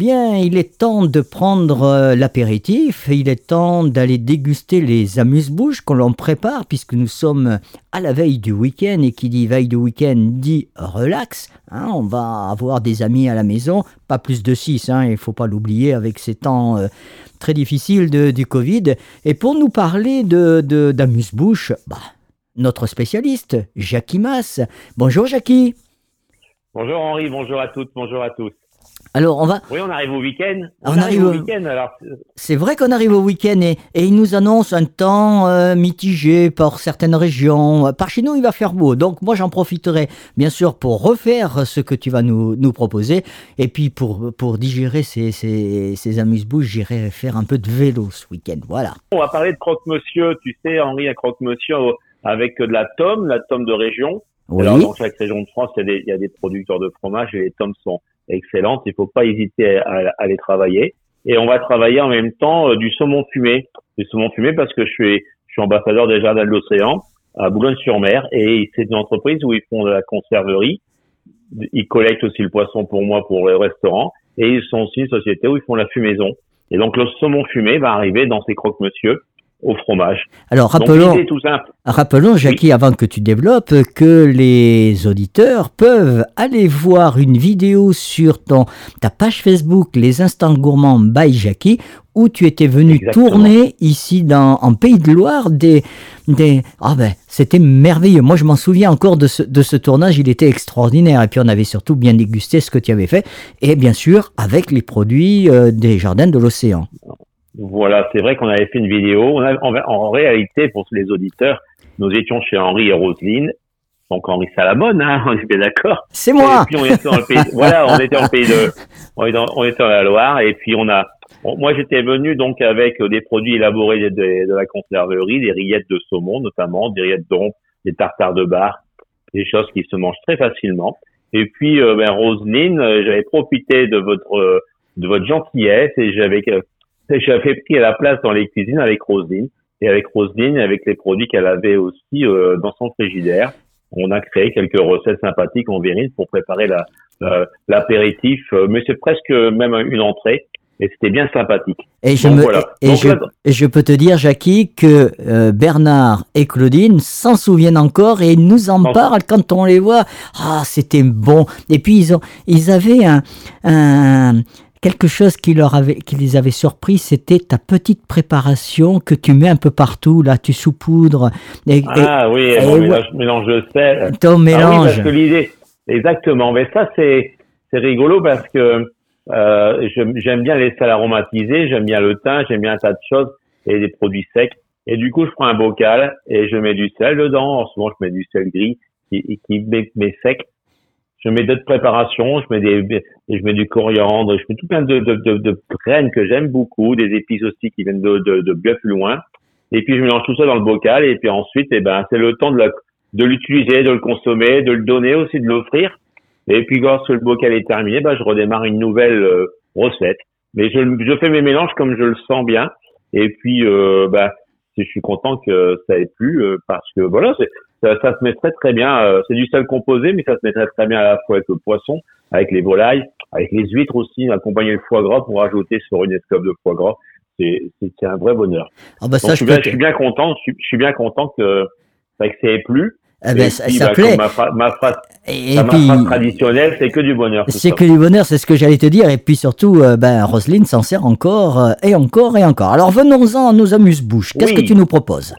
bien, il est temps de prendre euh, l'apéritif, il est temps d'aller déguster les amuse-bouches qu'on l'on prépare puisque nous sommes à la veille du week-end et qui dit veille du week-end dit relax. Hein, on va avoir des amis à la maison, pas plus de 6, hein, il ne faut pas l'oublier avec ces temps euh, très difficiles de, du Covid. Et pour nous parler de, d'amuse-bouches, bah, notre spécialiste, Jackie Mass. Bonjour Jackie. Bonjour Henri, bonjour à toutes, bonjour à tous. Alors on va, Oui, on arrive au week-end. On arrive au- week-end, alors. C'est vrai qu'on arrive au week-end et, et il nous annonce un temps euh, mitigé par certaines régions. Par chez nous, il va faire beau. Donc moi, j'en profiterai bien sûr pour refaire ce que tu vas nous, nous proposer. Et puis pour, pour digérer ces, ces, ces amuse-bouches, j'irai faire un peu de vélo ce week-end. Voilà. On va parler de croque-monsieur. Tu sais, Henri, un croque-monsieur avec de la tome, la tome de région. Oui. Alors, dans chaque région de France, il y, a des, il y a des producteurs de fromage et les tomes sont excellentes. Il faut pas hésiter à, à les travailler. Et on va travailler en même temps euh, du saumon fumé. Du saumon fumé parce que je suis, je suis ambassadeur des Jardins de l'Océan à Boulogne-sur-Mer et c'est une entreprise où ils font de la conserverie. Ils collectent aussi le poisson pour moi pour les restaurants et ils sont aussi une société où ils font la fumaison. Et donc le saumon fumé va arriver dans ces croque-monsieur au fromage. Alors rappelons, tout Jackie, avant que tu développes, que les auditeurs peuvent aller voir une vidéo sur ton, ta page Facebook Les Instants Gourmands by Jackie, où tu étais venu Exactement. tourner ici dans, en Pays de Loire des... des ah ben, c'était merveilleux. Moi, je m'en souviens encore de ce, de ce tournage, il était extraordinaire. Et puis, on avait surtout bien dégusté ce que tu avais fait. Et bien sûr, avec les produits euh, des jardins de l'océan. Voilà, c'est vrai qu'on avait fait une vidéo. On a- en, en réalité, pour les auditeurs, nous étions chez Henri et Roselyne. Donc Henri Salamone, hein, on est bien d'accord. C'est moi Et puis on était dans le pays. voilà, on était en pays de, on était, dans, on était dans la Loire. Et puis on a, moi j'étais venu donc avec des produits élaborés de, de- de la conserverie, des rillettes de saumon notamment, des rillettes d'ombre, des tartares de bar, des choses qui se mangent très facilement. Et puis euh, ben Roselyne, euh, j'avais profité de votre, euh, de votre gentillesse et j'avais, euh, j'avais pris la place dans les cuisines avec Roselyne. Et avec Roselyne, avec les produits qu'elle avait aussi euh, dans son frigidaire, on a créé quelques recettes sympathiques en viril pour préparer la, la- l'apéritif, euh, mais c'est presque même une entrée. Et c'était bien sympathique. Et je, Donc me, voilà. et, Donc je, là- et je peux te dire, Jackie, que euh, Bernard et Claudine s'en souviennent encore et ils nous en parlent quand on les voit. Ah, c'était bon. Et puis, ils, ont, ils avaient un, un- quelque chose qui, leur avait, qui les avait surpris, c'était ta petite préparation que tu mets un peu partout. Là, tu saupoudres et, Ah oui, et mélange, mélange de sel. ton Ah oui, mélange. parce que l'idée, exactement. Mais ça, c'est c'est rigolo parce que euh, j'aime bien les sels aromatisés, j'aime bien le thym, j'aime bien un tas de choses et des produits secs. Et du coup, je prends un bocal et je mets du sel dedans. Souvent, je mets du sel gris qui, qui met, met sec. Je mets d'autres préparations, je mets des, je mets du coriandre, je mets tout plein de, de, de, de graines que j'aime beaucoup, des épices aussi qui viennent de, de, de bien plus loin. Et puis je mélange tout ça dans le bocal et puis ensuite, eh ben, c'est le temps de de l'utiliser, de le consommer, de le donner aussi, de l'offrir. Et puis lorsque le bocal est terminé, ben, je redémarre une nouvelle euh, recette. Mais je, je fais mes mélanges comme je le sens bien. Et puis, euh, ben, je suis content que ça ait plu euh, parce que voilà, c'est, ça, ça se met très très bien. euh, c'est du sel composé, mais ça se met très très bien à la fois avec le poisson, avec les volailles, avec les huîtres aussi, accompagner le foie gras pour ajouter sur une escope de foie gras. C'est, c'est, c'est un vrai bonheur. Ah bah ça, je, je suis bien, je suis bien content. Je suis, je suis bien content que, bah, que ça ait plu. Eh ben, ça, puis, ça bah, plaît. Ma, phra- ma phrase, Et, ma puis, phrase traditionnelle, c'est que du bonheur. C'est que du bonheur, c'est ce que j'allais te dire. Et puis surtout, euh, ben, Roselyne s'en sert encore euh, et encore et encore. Alors venons-en à nos amuse-bouches. Qu'est-ce Oui. que tu nous proposes?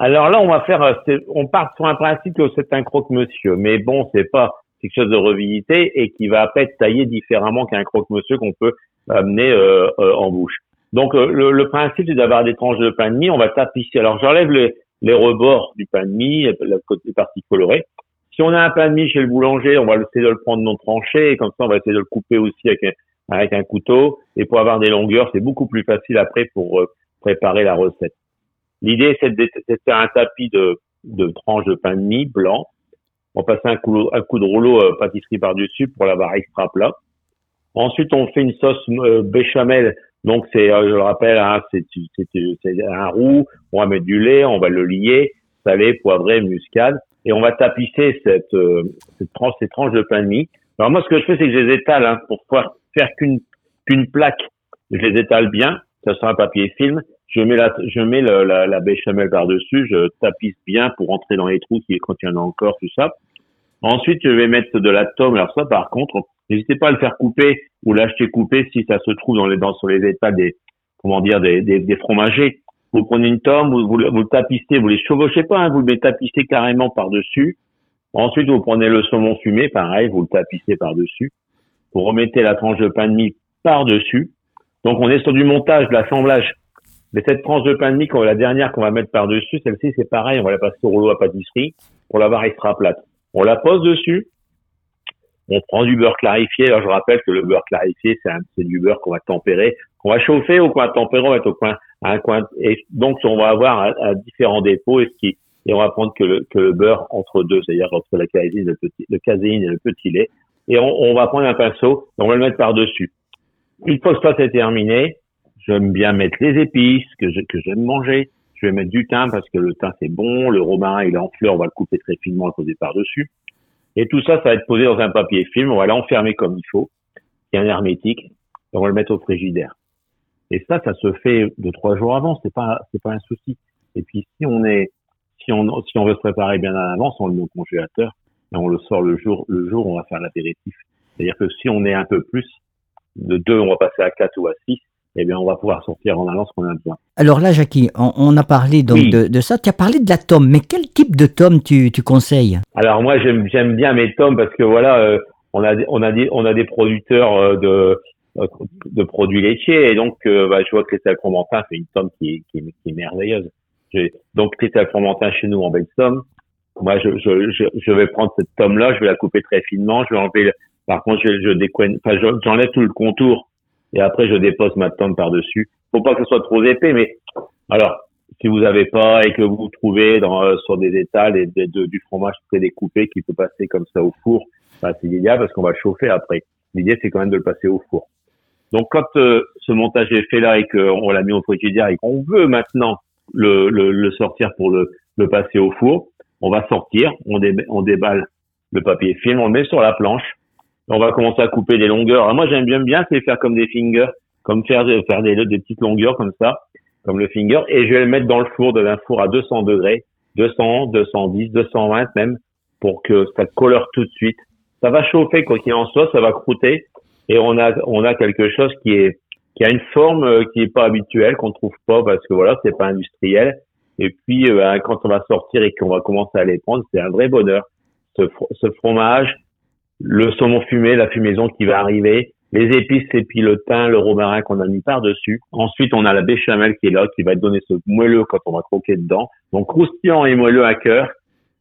Alors là, on va faire, euh, on part sur un principe que c'est un croque-monsieur, mais bon, c'est pas quelque chose de revisité et qui va après être taillé différemment qu'un croque-monsieur qu'on peut amener euh, euh, en bouche. Donc euh, le, le principe, c'est d'avoir des tranches de pain de mie. On va tapisser. Alors j'enlève les, les rebords du pain de mie, la côté partie colorée. Si on a un pain de mie chez le boulanger, on va essayer de le prendre non tranché et comme ça, on va essayer de le couper aussi avec un, avec un couteau. Et pour avoir des longueurs, c'est beaucoup plus facile après pour euh, préparer la recette. L'idée, c'est de, faire un tapis de, tranches de pain de mie blanc. On va passer un coup, de rouleau euh, pâtisserie par-dessus pour l'avoir extra plat. Ensuite, on fait une sauce euh, béchamel. Donc, c'est, euh, je le rappelle, hein, c'est, un roux. On va mettre du lait, on va le lier, salé, poivré, muscade, et on va tapisser cette, cette tranche, ces tranches de pain de mie. Alors moi, ce que je fais, c'est que je les étale hein, pour pouvoir faire qu'une qu'une plaque. Je les étale bien, ça sera un papier film. Je mets la, je mets la, la béchamel par-dessus, je tapisse bien pour entrer dans les trous qui contiennent encore tout ça. Ensuite, je vais mettre de la tome. Alors ça, par contre, n'hésitez pas à le faire couper ou l'acheter coupé si ça se trouve dans les, dans, sur les états des, comment dire, des, des, des fromagers. Vous prenez une tome, vous, vous, le tapissez, vous les chevauchez pas, hein, vous le tapissez carrément par-dessus. Ensuite, vous prenez le saumon fumé, pareil, vous le tapissez par-dessus. Vous remettez la tranche de pain de mie par-dessus. Donc, on est sur du montage, de l'assemblage. Mais cette tranche de pain de mie, la dernière qu'on va mettre par-dessus, celle-ci, c'est pareil, on va la passer au rouleau à pâtisserie pour l'avoir extra plate. On la pose dessus. On prend du beurre clarifié. Alors, je rappelle que le beurre clarifié, c'est du beurre qu'on va tempérer, qu'on va chauffer ou qu'on va tempérer, on va être au coin, à un coin. Et donc, on va avoir à, différents dépôts et ce qui, et on va prendre que le, que le beurre entre deux, c'est-à-dire entre la caséine, le, petit, le caséine et le petit lait. Et on, on va prendre un pinceau et on va le mettre par-dessus. Une fois que ça c'est terminé, j'aime bien mettre les épices que que j'aime manger. Je vais mettre du thym parce que le thym c'est bon, le romarin il est en fleur, on va le couper très finement et poser par-dessus. Et tout ça, ça va être posé dans un papier film, on va l'enfermer comme il faut, a un hermétique, et on va le mettre au frigidaire. Et ça, ça se fait deux trois jours avant, c'est pas c'est pas un souci. Et puis si on est si on si on veut se préparer bien à l'avance, on le met au congélateur et on le sort le jour le jour où on va faire l'apéritif. C'est-à-dire que si on est un peu plus de deux, on va passer à quatre ou à six, eh bien, on va pouvoir sortir en allant ce qu'on a besoin. Alors là, Jackie, on, a parlé donc de, ça. Tu as parlé de la tome, mais quel type de tome tu, tu conseilles? Alors moi, j'aime bien mes tomes parce que voilà, euh, on a on a des on a des producteurs euh, de euh, de produits laitiers et donc bah, je vois que Cristal Fromentin fait une tome qui, qui, qui est merveilleuse. Donc Cristal Fromentin chez nous en belle somme. Moi, je, je, je, vais prendre cette tome-là, je vais la couper très finement, je vais enlever. par contre, je, je enfin, j'enlève tout le contour et après je dépose ma tome par-dessus. Faut pas que ce soit trop épais, mais alors si vous avez pas et que vous trouvez dans, euh, sur des étals et du fromage très découpé qui peut passer comme ça au four, bah, c'est idéal parce qu'on va le chauffer après. L'idée c'est quand même de le passer au four. Donc quand euh, ce montage est fait là et qu'on l'a mis au frigidaire et qu'on veut maintenant le, le, le, sortir pour le, le passer au four, on va sortir, on, on déballe le papier film, on le met sur la planche on va commencer à couper des longueurs. Alors moi, j'aime bien bien, c'est faire comme des fingers, comme faire, faire des, des petites longueurs comme ça, comme le finger, et je vais le mettre dans le four, de un four à 200 degrés, 200, 210, 220 même, pour que ça colore tout de suite. Ça va chauffer quoi qu'il en soit, ça va croûter, et on a on a quelque chose qui est qui a une forme euh, qui est pas habituelle, qu'on trouve pas parce que voilà, c'est pas industriel. Et puis euh, quand on va sortir et qu'on va commencer à les prendre, c'est un vrai bonheur. Ce, ce fromage, le saumon fumé, la fumaison qui va arriver, les épices et puis le thym, le romarin qu'on a mis par-dessus. Ensuite, on a la béchamel qui est là, qui va donner ce moelleux quand on va croquer dedans. Donc, croustillant et moelleux à cœur.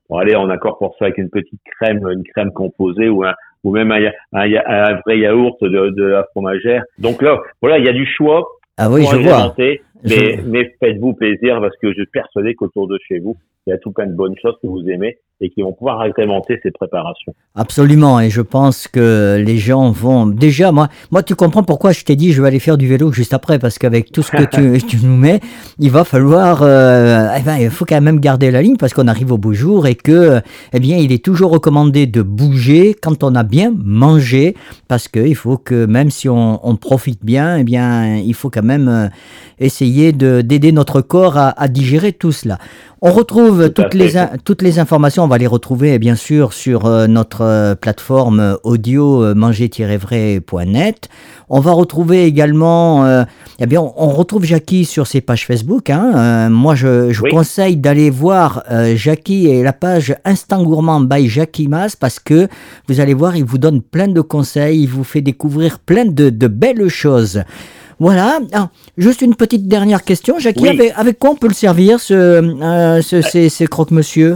Bon, allez, on accorde pour ça avec une petite crème, une crème composée ou un, ou même un, un, vrai yaourt de, de, la fromagère. Donc là, voilà, il y a du choix. Ah oui, je vois. Mais, mais faites-vous plaisir parce que je suis persuadé qu'autour de chez vous, il y a tout plein de bonnes choses que vous aimez et qui vont pouvoir agrémenter ces préparations. Absolument, et je pense que les gens vont déjà, moi, moi tu comprends pourquoi je t'ai dit je vais aller faire du vélo juste après, parce qu'avec tout ce que tu, tu, nous mets, il va falloir, euh, eh ben, il faut quand même garder la ligne parce qu'on arrive au beau jour et que, eh bien, il est toujours recommandé de bouger quand on a bien mangé, parce qu'il faut que même si on, on, profite bien, eh bien, il faut quand même euh, essayer d'aider notre corps à, à digérer tout cela. On retrouve toutes les, toutes les informations, on va les retrouver bien sûr sur euh, notre euh, plateforme audio euh, manger-vrai.net. On va retrouver également, eh bien, on, retrouve Jackie sur ses pages Facebook. Hein. moi, je, je vous conseille d'aller voir Jackie et la page Instant Gourmand by Jackie Mas parce que vous allez voir, il vous donne plein de conseils, il vous fait découvrir plein de, de belles choses. Voilà. Ah, juste une petite dernière question, Jackie. Avec, quoi on peut le servir, ce, euh, ce ces, croque-monsieur?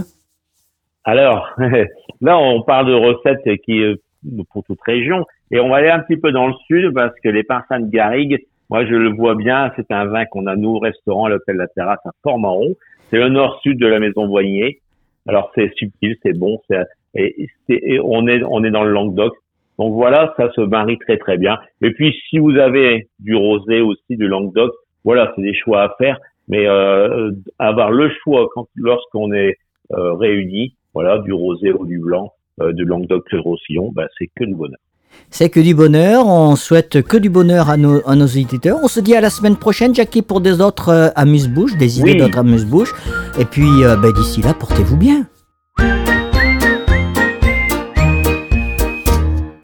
Alors, là, on parle de recettes qui euh, pour toute région. Et on va aller un petit peu dans le sud parce que les parfums de Garrigue, moi, je le vois bien. C'est un vin qu'on a, nous, au restaurant, à l'hôtel La Terrasse à Port-Marron. C'est le nord-sud de la maison Voignier. Alors, c'est subtil, c'est bon. et, et on, est, on est dans le Languedoc. Donc voilà, ça se marie très très bien. Et puis si vous avez du rosé aussi, du Languedoc, voilà, c'est des choix à faire. Mais euh, avoir le choix quand lorsqu'on est euh, réunis, voilà, du rosé ou du blanc, euh, du Languedoc le Roussillon, bah, c'est que du bonheur. C'est que du bonheur, on souhaite que du bonheur à nos, à nos auditeurs. On se dit à la semaine prochaine, Jackie, pour des autres euh, amuse-bouches, des idées Oui. d'autres amuse-bouches. Et puis, euh, ben, d'ici là, portez-vous bien.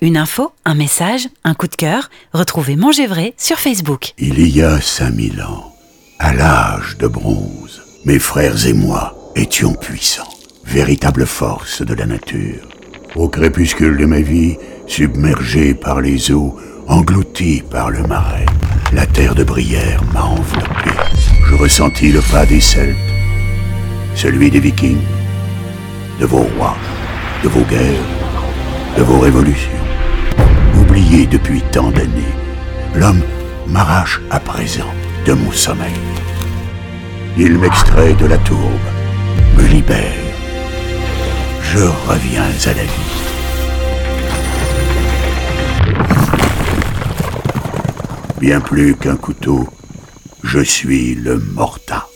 Une info, un message, un coup de cœur. Retrouvez Manger Vrai sur Facebook. Il y a 5000 ans, à l'âge de bronze, mes frères et moi étions puissants, véritable force de la nature. Au crépuscule de ma vie, submergé par les eaux, englouti par le marais, la terre de Brière m'a enveloppé. Je ressentis le pas des Celtes, celui des Vikings, de vos rois, de vos guerres, de vos révolutions. Depuis tant d'années, l'homme m'arrache à présent de mon sommeil. Il m'extrait de la tourbe, me libère. Je reviens à la vie. Bien plus qu'un couteau, je suis le Morta.